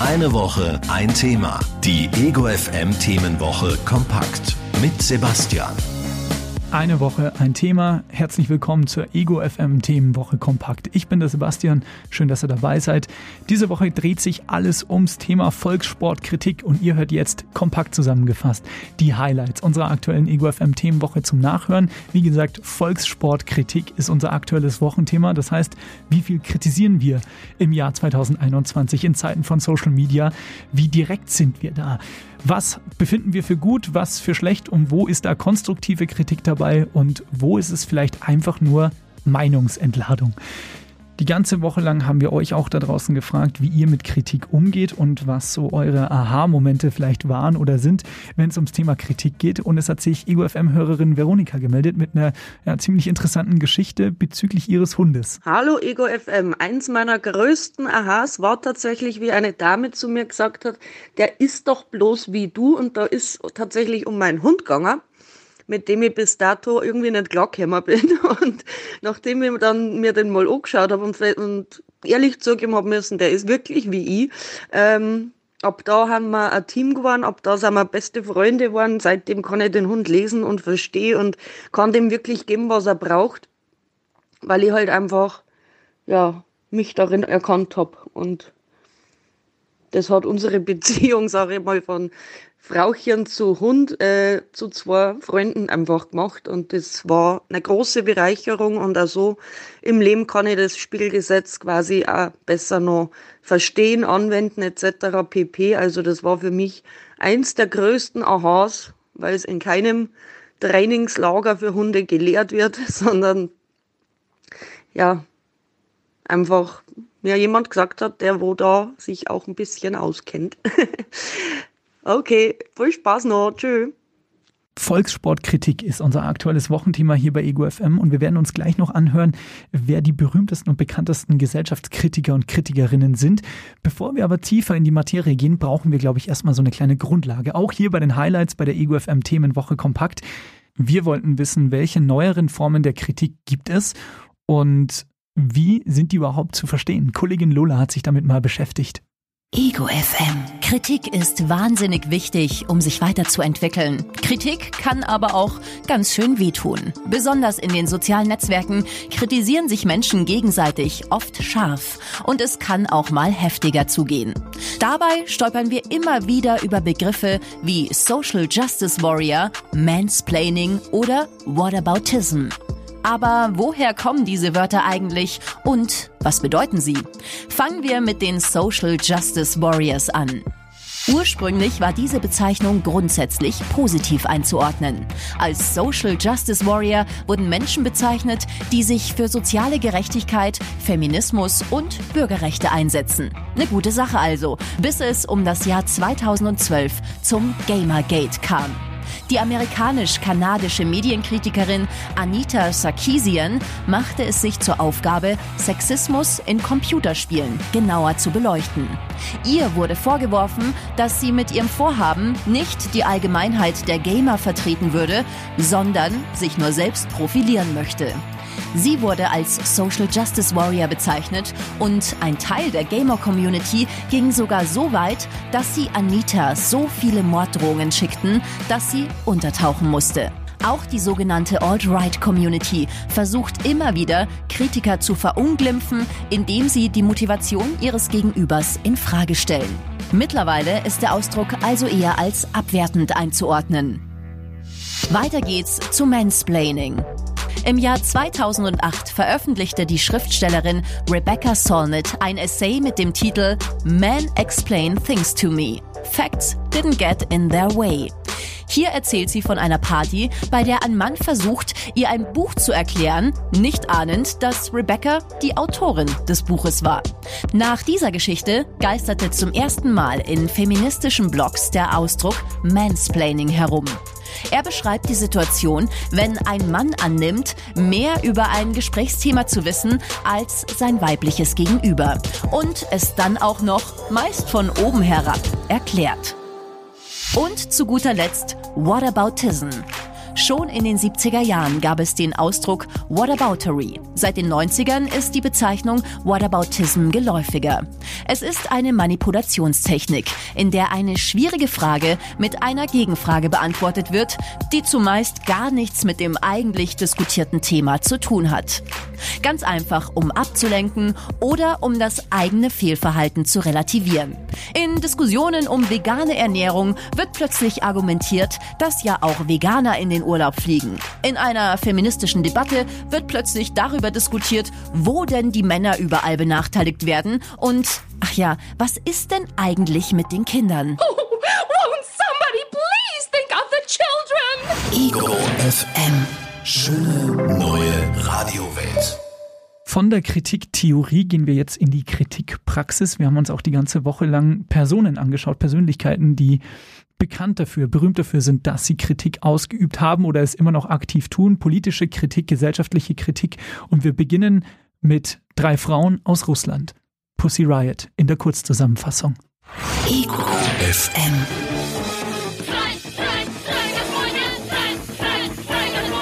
Eine Woche, ein Thema. Die Ego FM Themenwoche kompakt mit Sebastian. Eine Woche, ein Thema. Herzlich willkommen zur Ego FM Themenwoche Kompakt. Ich bin der Sebastian. Schön, dass ihr dabei seid. Diese Woche dreht sich alles ums Thema Volkssportkritik und ihr hört jetzt kompakt zusammengefasst die Highlights unserer aktuellen Ego FM Themenwoche zum Nachhören. Wie gesagt, Volkssportkritik ist unser aktuelles Wochenthema. Das heißt, wie viel kritisieren wir im Jahr 2021 in Zeiten von Social Media? Wie direkt sind wir da? Was befinden wir für gut, was für schlecht und wo ist da konstruktive Kritik dabei und wo ist es vielleicht einfach nur Meinungsentladung? Die ganze Woche lang haben wir euch auch da draußen gefragt, wie ihr mit Kritik umgeht und was so eure Aha-Momente vielleicht waren oder sind, wenn es ums Thema Kritik geht. Und es hat sich Ego FM-Hörerin Veronika gemeldet mit einer ja, ziemlich interessanten Geschichte bezüglich ihres Hundes. Hallo Ego FM. Eins meiner größten Aha's war tatsächlich, wie eine Dame zu mir gesagt hat, der ist doch bloß wie du und da ist tatsächlich um meinen Hund gegangen mit dem ich bis dato irgendwie nicht klargekommen bin. Und nachdem ich dann mir den mal angeschaut habe und, und ehrlich zugeben habe müssen, der ist wirklich wie ich, ähm, ab da haben wir ein Team geworden, ab da sind wir beste Freunde geworden. Seitdem kann ich den Hund lesen und verstehe und kann dem wirklich geben, was er braucht, weil ich halt einfach, ja, mich darin erkannt habe. Und das hat unsere Beziehung, sage ich mal, von Frauchen zu Hund, äh, zu zwei Freunden einfach gemacht. Und das war eine große Bereicherung. Und auch so im Leben kann ich das Spielgesetz quasi auch besser noch verstehen, anwenden etc. pp. Also das war für mich eins der größten Aha's, weil es in keinem Trainingslager für Hunde gelehrt wird, sondern ja, einfach mir jemand gesagt hat, der wo da sich auch ein bisschen auskennt. Okay, viel Spaß noch. Tschüss. Volkssportkritik ist unser aktuelles Wochenthema hier bei Ego FM und wir werden uns gleich noch anhören, wer die berühmtesten und bekanntesten Gesellschaftskritiker und Kritikerinnen sind. Bevor wir aber tiefer in die Materie gehen, brauchen wir, glaube ich, erstmal so eine kleine Grundlage. Auch hier bei den Highlights bei der Ego FM Themenwoche kompakt. Wir wollten wissen, welche neueren Formen der Kritik gibt es und wie sind die überhaupt zu verstehen? Kollegin Lola hat sich damit mal beschäftigt. Ego FM. Kritik ist wahnsinnig wichtig, um sich weiterzuentwickeln. Kritik kann aber auch ganz schön wehtun. Besonders in den sozialen Netzwerken kritisieren sich Menschen gegenseitig oft scharf und es kann auch mal heftiger zugehen. Dabei stolpern wir immer wieder über Begriffe wie Social Justice Warrior, Mansplaining oder Whataboutism. Aber woher kommen diese Wörter eigentlich und was bedeuten sie? Fangen wir mit den Social Justice Warriors an. Ursprünglich war diese Bezeichnung grundsätzlich positiv einzuordnen. Als Social Justice Warrior wurden Menschen bezeichnet, die sich für soziale Gerechtigkeit, Feminismus und Bürgerrechte einsetzen. Eine gute Sache also, bis es um das Jahr 2012 zum Gamergate kam. Die amerikanisch-kanadische Medienkritikerin Anita Sarkeesian machte es sich zur Aufgabe, Sexismus in Computerspielen genauer zu beleuchten. Ihr wurde vorgeworfen, dass sie mit ihrem Vorhaben nicht die Allgemeinheit der Gamer vertreten würde, sondern sich nur selbst profilieren möchte. Sie wurde als Social Justice Warrior bezeichnet und ein Teil der Gamer-Community ging sogar so weit, dass sie Anita so viele Morddrohungen schickten, dass sie untertauchen musste. Auch die sogenannte Alt-Right-Community versucht immer wieder, Kritiker zu verunglimpfen, indem sie die Motivation ihres Gegenübers in Frage stellen. Mittlerweile ist der Ausdruck also eher als abwertend einzuordnen. Weiter geht's zu Mansplaining. Im Jahr 2008 veröffentlichte die Schriftstellerin Rebecca Solnit ein Essay mit dem Titel Men Explain Things to Me. Facts didn't get in their way. Hier erzählt sie von einer Party, bei der ein Mann versucht, ihr ein Buch zu erklären, nicht ahnend, dass Rebecca die Autorin des Buches war. Nach dieser Geschichte geisterte zum ersten Mal in feministischen Blogs der Ausdruck Mansplaining herum. Er beschreibt die Situation, wenn ein Mann annimmt, mehr über ein Gesprächsthema zu wissen als sein weibliches Gegenüber und es dann auch noch meist von oben herab erklärt. Und zu guter Letzt Whataboutism. Schon in den 70er Jahren gab es den Ausdruck Whataboutery. Seit den 90ern ist die Bezeichnung Whataboutism geläufiger. Es ist eine Manipulationstechnik, in der eine schwierige Frage mit einer Gegenfrage beantwortet wird, die zumeist gar nichts mit dem eigentlich diskutierten Thema zu tun hat. Ganz einfach, um abzulenken oder um das eigene Fehlverhalten zu relativieren. In Diskussionen um vegane Ernährung wird plötzlich argumentiert, dass ja auch Veganer in den Urlaub fliegen. In einer feministischen Debatte wird plötzlich darüber diskutiert, wo denn die Männer überall benachteiligt werden und, ach ja, was ist denn eigentlich mit den Kindern? Oh, won't somebody please think of the children? Ego FM. Schöne neue Radiowelt. Von der Kritiktheorie gehen wir jetzt in die Kritikpraxis. Wir haben uns auch die ganze Woche lang Personen angeschaut, Persönlichkeiten, die bekannt dafür, berühmt dafür sind, dass sie Kritik ausgeübt haben oder es immer noch aktiv tun. Politische Kritik, gesellschaftliche Kritik. Und wir beginnen mit drei Frauen aus Russland. Pussy Riot in der Kurzzusammenfassung. Ego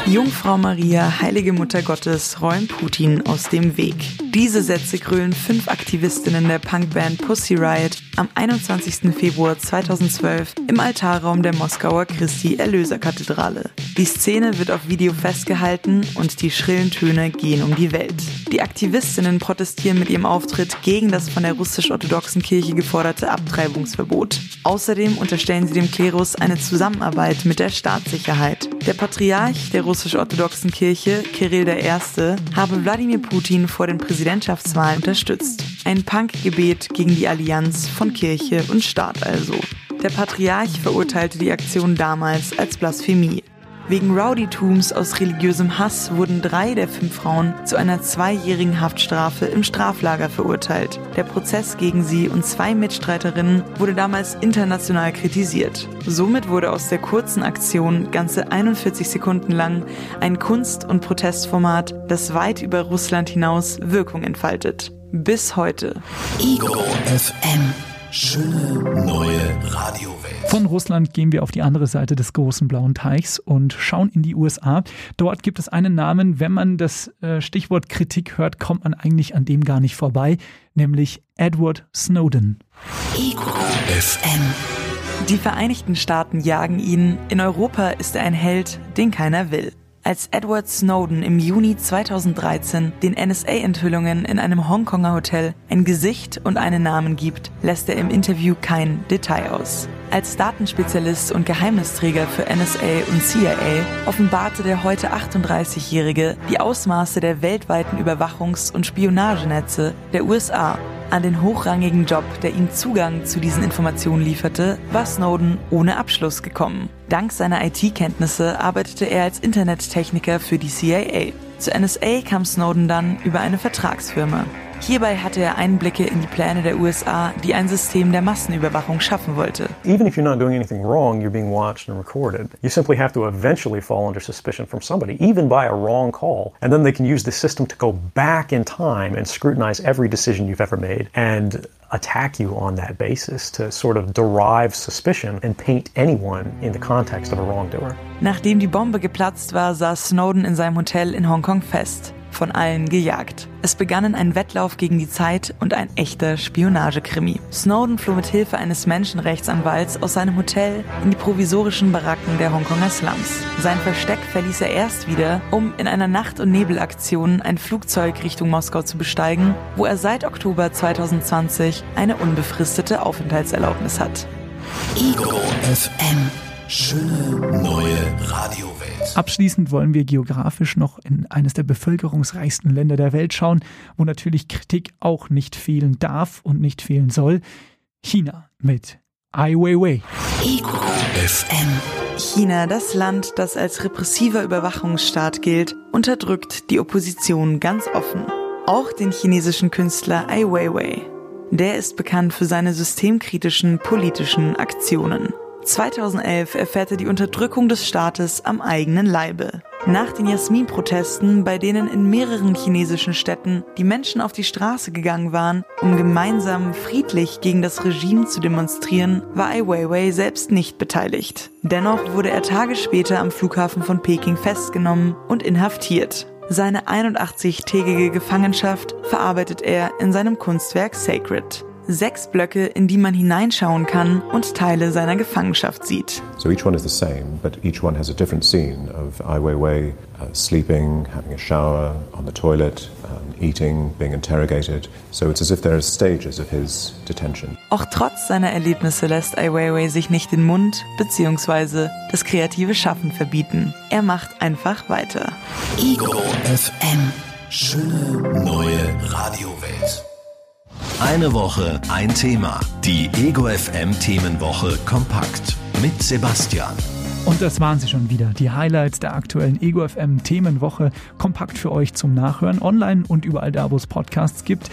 Jungfrau Maria, heilige Mutter Gottes, räum Putin aus dem Weg. Diese Sätze grölen fünf Aktivistinnen der Punkband Pussy Riot am 21. Februar 2012 im Altarraum der Moskauer Christi Erlöserkathedrale. Die Szene wird auf Video festgehalten und die schrillen Töne gehen um die Welt. Die Aktivistinnen protestieren mit ihrem Auftritt gegen das von der russisch-orthodoxen Kirche geforderte Abtreibungsverbot. Außerdem unterstellen sie dem Klerus eine Zusammenarbeit mit der Staatssicherheit. Der Patriarch der russisch-orthodoxen Kirche, Kirill I., habe Wladimir Putin vor den Präsidentschaftswahlen unterstützt. Ein Punkgebet gegen die Allianz von Kirche und Staat also. Der Patriarch verurteilte die Aktion damals als Blasphemie. Wegen Rowdytums aus religiösem Hass wurden drei der fünf Frauen zu einer zweijährigen Haftstrafe im Straflager verurteilt. Der Prozess gegen sie und zwei Mitstreiterinnen wurde damals international kritisiert. Somit wurde aus der kurzen Aktion ganze 41 Sekunden lang ein Kunst- und Protestformat, das weit über Russland hinaus Wirkung entfaltet. Bis heute. Ego FM. Schöne neue Radiowelt. Von Russland gehen wir auf die andere Seite des großen blauen Teichs und schauen in die USA. Dort gibt es einen Namen, wenn man das äh, Stichwort Kritik hört, kommt man eigentlich an dem gar nicht vorbei, nämlich Edward Snowden. Ego FM. Die Vereinigten Staaten jagen ihn, in Europa ist er ein Held, den keiner will. Als Edward Snowden im Juni 2013 den NSA-Enthüllungen in einem Hongkonger Hotel ein Gesicht und einen Namen gibt, lässt er im Interview kein Detail aus. Als Datenspezialist und Geheimnisträger für NSA und CIA offenbarte der heute 38-Jährige die Ausmaße der weltweiten Überwachungs- und Spionagenetze der USA. An den hochrangigen Job, der ihm Zugang zu diesen Informationen lieferte, war Snowden ohne Abschluss gekommen. Dank seiner IT-Kenntnisse arbeitete er als Internettechniker für die CIA. Zur NSA kam Snowden dann über eine Vertragsfirma. Hierbei hatte er Einblicke in die Pläne der USA, die ein System der Massenüberwachung schaffen wollte. Even if you're not doing anything wrong, you're being watched and recorded. You simply have to eventually fall under suspicion from somebody, even by a wrong call. And then they can use the system to go back in time and scrutinize every decision you've ever made and attack you on that basis to sort of derive suspicion and paint anyone in the context of a wrongdoer. Nachdem die Bombe geplatzt war, saß Snowden in seinem Hotel in Hongkong fest. Von allen gejagt. Es begannen ein Wettlauf gegen die Zeit und ein echter Spionagekrimi. Snowden floh mit Hilfe eines Menschenrechtsanwalts aus seinem Hotel in die provisorischen Baracken der Hongkonger Slums. Sein Versteck verließ er erst wieder, um in einer Nacht- und Nebelaktion ein Flugzeug Richtung Moskau zu besteigen, wo er seit Oktober 2020 eine unbefristete Aufenthaltserlaubnis hat. Ego FM. Schöne neue Radiowelt. Abschließend wollen wir geografisch noch in eines der bevölkerungsreichsten Länder der Welt schauen, wo natürlich Kritik auch nicht fehlen darf und nicht fehlen soll. China mit Ai Weiwei. FM. China, das Land, das als repressiver Überwachungsstaat gilt, unterdrückt die Opposition ganz offen. Auch den chinesischen Künstler Ai Weiwei. Der ist bekannt für seine systemkritischen politischen Aktionen. 2011 erfährt er die Unterdrückung des Staates am eigenen Leibe. Nach den Jasmin-Protesten, bei denen in mehreren chinesischen Städten die Menschen auf die Straße gegangen waren, um gemeinsam friedlich gegen das Regime zu demonstrieren, war Ai Weiwei selbst nicht beteiligt. Dennoch wurde er Tage später am Flughafen von Peking festgenommen und inhaftiert. Seine 81-tägige Gefangenschaft verarbeitet er in seinem Kunstwerk Sacred. Sechs Blöcke, in die man hineinschauen kann und Teile seiner Gefangenschaft sieht. So each one is the same, but each one has a different scene of Ai Weiwei uh, sleeping, having a shower, on the toilet, um, eating, being interrogated. So it's as if there are stages of his detention. Auch trotz seiner Erlebnisse lässt Ai Weiwei sich nicht den Mund bzw. das kreative Schaffen verbieten. Er macht einfach weiter. Ego FM. Schöne neue Radiowelt. Eine Woche, ein Thema. Die Ego FM Themenwoche kompakt mit Sebastian. Und das waren sie schon wieder. Die Highlights der aktuellen Ego FM Themenwoche kompakt für euch zum Nachhören online und überall da, wo es Podcasts gibt.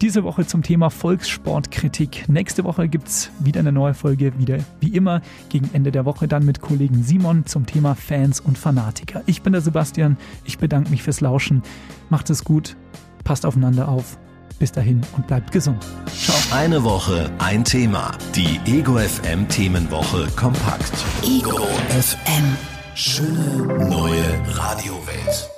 Diese Woche zum Thema Volkssportkritik. Nächste Woche gibt es wieder eine neue Folge, wieder wie immer gegen Ende der Woche dann mit Kollegen Simon zum Thema Fans und Fanatiker. Ich bin der Sebastian, ich bedanke mich fürs Lauschen. Macht es gut, passt aufeinander auf. Bis dahin und bleibt gesund. Ciao. Eine Woche, ein Thema. Die Ego FM Themenwoche kompakt. Ego FM. Schöne neue Radiowelt.